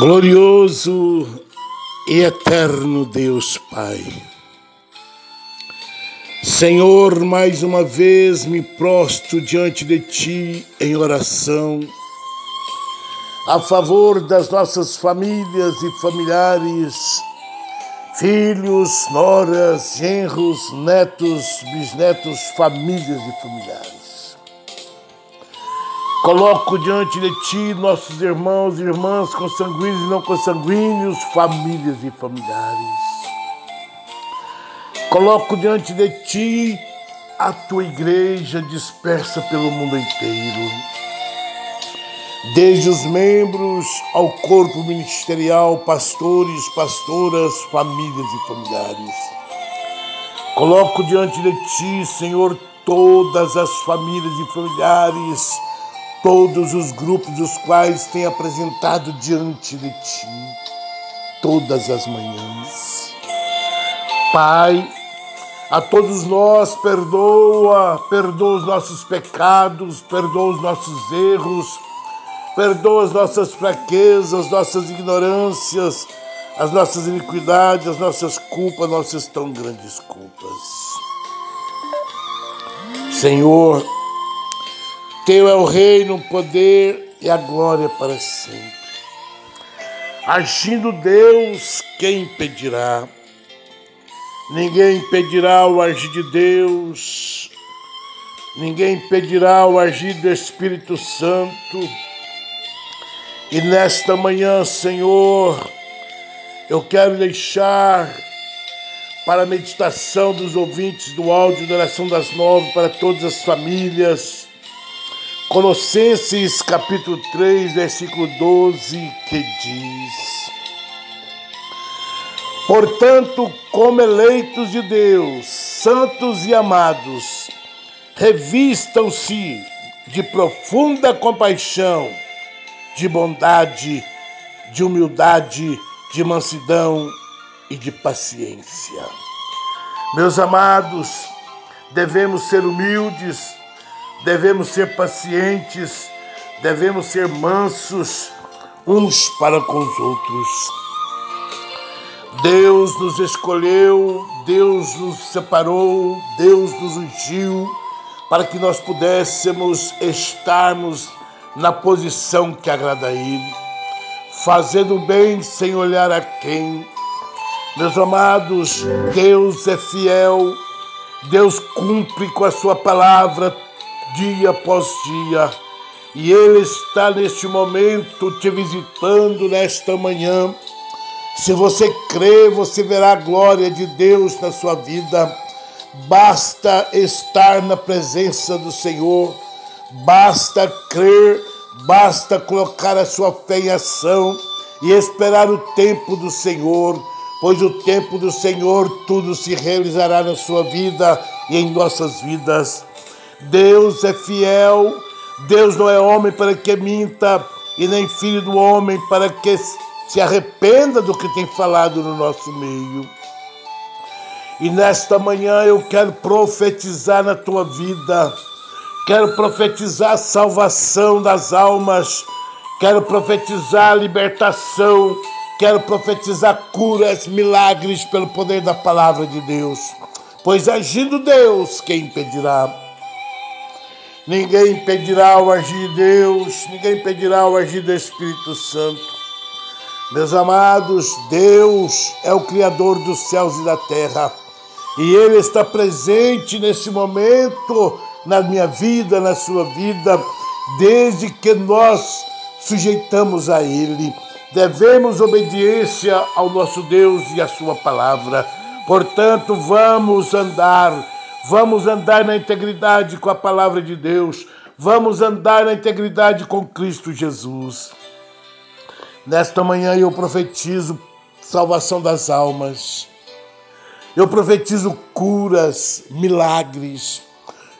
Glorioso e eterno Deus Pai. Senhor, mais uma vez me prostro diante de Ti em oração, a favor das nossas famílias e familiares, filhos, noras, genros, netos, bisnetos, famílias e familiares. Coloco diante de ti nossos irmãos e irmãs consanguíneos e não consanguíneos, famílias e familiares. Coloco diante de ti a tua igreja dispersa pelo mundo inteiro. Desde os membros ao corpo ministerial, pastores, pastoras, famílias e familiares. Coloco diante de ti, Senhor, todas as famílias e familiares todos os grupos dos quais tem apresentado diante de ti todas as manhãs. Pai, a todos nós perdoa, perdoa os nossos pecados, perdoa os nossos erros, perdoa as nossas fraquezas, nossas ignorâncias, as nossas iniquidades, as nossas culpas, nossas tão grandes culpas. Senhor, teu é o reino, o poder e a glória para sempre. Agindo Deus, quem impedirá? Ninguém impedirá o agir de Deus, ninguém impedirá o agir do Espírito Santo. E nesta manhã, Senhor, eu quero deixar para a meditação dos ouvintes do áudio da oração das nove, para todas as famílias, Colossenses capítulo 3, versículo 12, que diz: Portanto, como eleitos de Deus, santos e amados, revistam-se de profunda compaixão, de bondade, de humildade, de mansidão e de paciência. Meus amados, devemos ser humildes devemos ser pacientes, devemos ser mansos uns para com os outros. Deus nos escolheu, Deus nos separou, Deus nos ungiu para que nós pudéssemos estarmos na posição que agrada a Ele, fazendo bem sem olhar a quem. Meus amados, Deus é fiel, Deus cumpre com a Sua palavra dia após dia. E Ele está neste momento te visitando nesta manhã. Se você crê, você verá a glória de Deus na sua vida. Basta estar na presença do Senhor, basta crer, basta colocar a sua fé em ação e esperar o tempo do Senhor, pois o tempo do Senhor tudo se realizará na sua vida e em nossas vidas. Deus é fiel, Deus não é homem para que minta, e nem filho do homem para que se arrependa do que tem falado no nosso meio. E nesta manhã eu quero profetizar na tua vida, quero profetizar a salvação das almas, quero profetizar a libertação, quero profetizar curas, milagres pelo poder da palavra de Deus. Pois agindo Deus, quem impedirá? Ninguém impedirá o agir de Deus, ninguém impedirá o agir do Espírito Santo. Meus amados, Deus é o Criador dos céus e da terra. E Ele está presente nesse momento, na minha vida, na sua vida, desde que nós sujeitamos a Ele. Devemos obediência ao nosso Deus e à Sua palavra. Portanto, vamos andar Vamos andar na integridade com a palavra de Deus. Vamos andar na integridade com Cristo Jesus. Nesta manhã eu profetizo salvação das almas. Eu profetizo curas, milagres.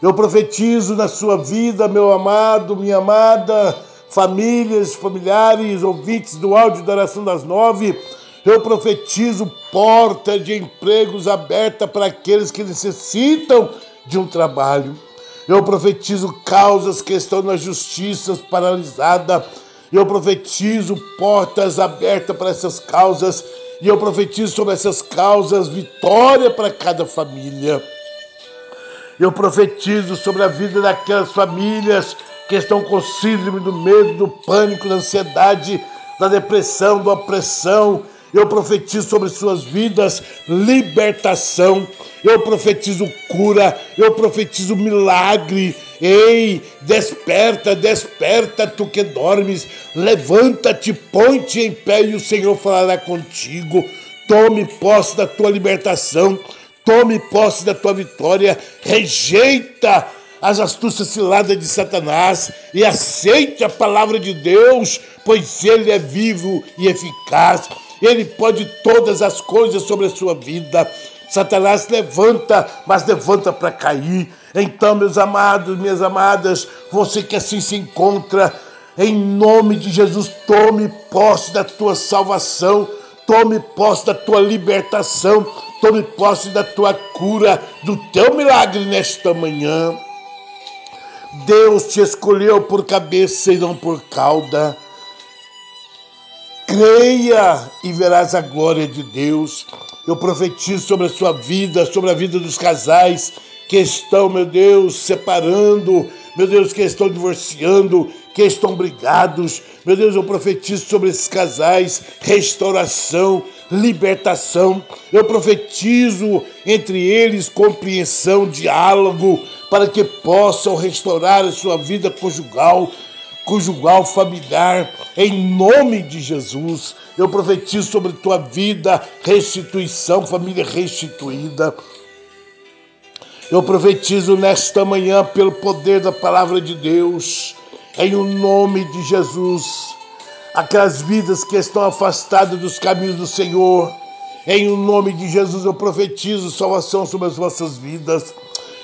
Eu profetizo na sua vida, meu amado, minha amada, famílias, familiares, ouvintes do áudio da oração das nove eu profetizo porta de empregos aberta para aqueles que necessitam de um trabalho. Eu profetizo causas que estão na justiça paralisada. Eu profetizo portas abertas para essas causas e eu profetizo sobre essas causas vitória para cada família. Eu profetizo sobre a vida daquelas famílias que estão com síndrome do medo, do pânico, da ansiedade, da depressão, da opressão. Eu profetizo sobre suas vidas libertação. Eu profetizo cura. Eu profetizo milagre. Ei, desperta, desperta, tu que dormes. Levanta-te, põe-te em pé e o Senhor falará contigo. Tome posse da tua libertação. Tome posse da tua vitória. Rejeita as astúcias ciladas de Satanás e aceite a palavra de Deus, pois ele é vivo e eficaz. Ele pode todas as coisas sobre a sua vida. Satanás levanta, mas levanta para cair. Então, meus amados, minhas amadas, você que assim se encontra, em nome de Jesus, tome posse da tua salvação, tome posse da tua libertação, tome posse da tua cura, do teu milagre nesta manhã. Deus te escolheu por cabeça e não por cauda. Creia e verás a glória de Deus. Eu profetizo sobre a sua vida, sobre a vida dos casais que estão, meu Deus, separando, meu Deus, que estão divorciando, que estão brigados. Meu Deus, eu profetizo sobre esses casais restauração, libertação. Eu profetizo entre eles compreensão, diálogo, para que possam restaurar a sua vida conjugal, conjugal, familiar, em nome de Jesus. Eu profetizo sobre tua vida restituição, família restituída. Eu profetizo nesta manhã, pelo poder da palavra de Deus, em o nome de Jesus, aquelas vidas que estão afastadas dos caminhos do Senhor, em o nome de Jesus eu profetizo salvação sobre as vossas vidas.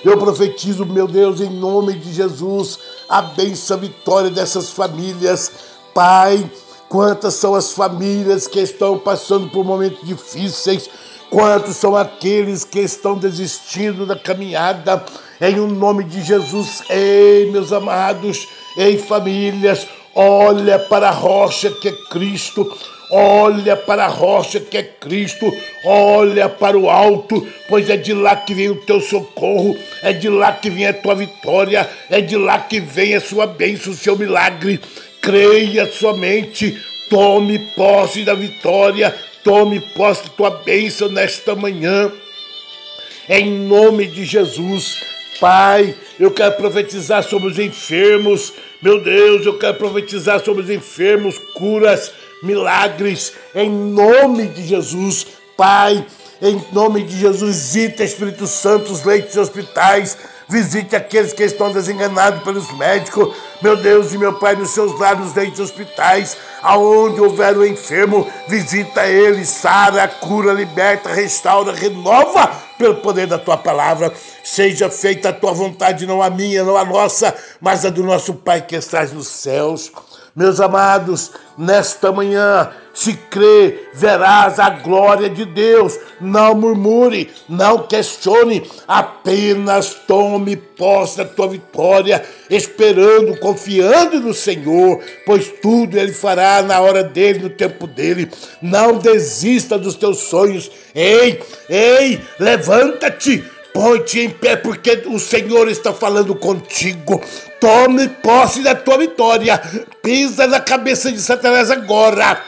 Eu profetizo, meu Deus, em nome de Jesus, a bênção, a vitória dessas famílias. Pai, quantas são as famílias que estão passando por momentos difíceis, quantos são aqueles que estão desistindo da caminhada. Em o nome de Jesus, ei, meus amados, ei, famílias, olha para a rocha que é Cristo, olha para a rocha que é Cristo, olha para o alto, pois é de lá que vem o teu socorro, é de lá que vem a tua vitória, é de lá que vem a sua bênção, o seu milagre. Creia somente, tome posse da vitória, tome posse da tua bênção nesta manhã. Em nome de Jesus, Pai, eu quero profetizar sobre os enfermos. Meu Deus, eu quero profetizar sobre os enfermos, curas, milagres, em nome de Jesus. Pai, em nome de Jesus, visita Espírito Santo os leitos e hospitais, visite aqueles que estão desenganados pelos médicos, meu Deus e meu Pai, nos seus lares, leitos e hospitais, aonde houver o enfermo, visita ele, sara, cura, liberta, restaura, renova pelo poder da tua palavra. Seja feita a tua vontade, não a minha, não a nossa, mas a do nosso Pai que estás nos céus. Meus amados, nesta manhã, se crê, verás a glória de Deus. Não murmure, não questione, apenas tome posse da tua vitória, esperando, confiando no Senhor, pois tudo Ele fará na hora dele, no tempo dele. Não desista dos teus sonhos. Ei, ei, levanta-te Põe-te em pé, porque o Senhor está falando contigo. Tome posse da tua vitória. Pisa na cabeça de Satanás agora.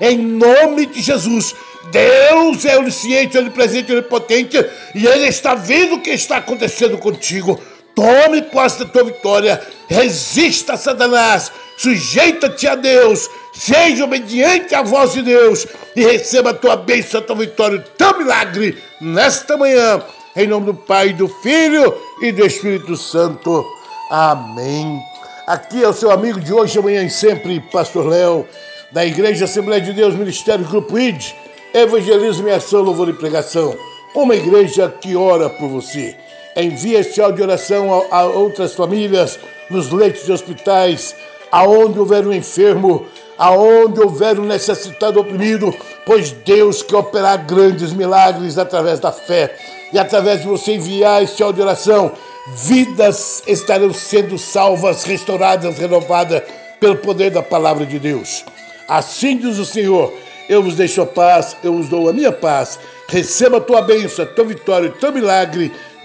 Em nome de Jesus. Deus é onisciente, onipresente, onipotente. E Ele está vendo o que está acontecendo contigo. Tome posse da tua vitória. Resista a Satanás. Sujeita-te a Deus. Seja obediente à voz de Deus. E receba a tua bênção, a tua vitória, o teu milagre nesta manhã. Em nome do Pai, do Filho e do Espírito Santo. Amém. Aqui é o seu amigo de hoje, amanhã e sempre, Pastor Léo, da Igreja Assembleia de Deus, Ministério Grupo ID, Evangelismo e Ação, Louvor e Pregação. Uma igreja que ora por você envia este áudio de oração a, a outras famílias nos leitos de hospitais, aonde houver um enfermo, aonde houver um necessitado oprimido, pois Deus quer operar grandes milagres através da fé e através de você enviar este áudio de oração, vidas estarão sendo salvas, restauradas, renovadas pelo poder da palavra de Deus. Assim diz o Senhor: eu vos deixo a paz, eu vos dou a minha paz. Receba a tua bênção, a tua vitória, o teu milagre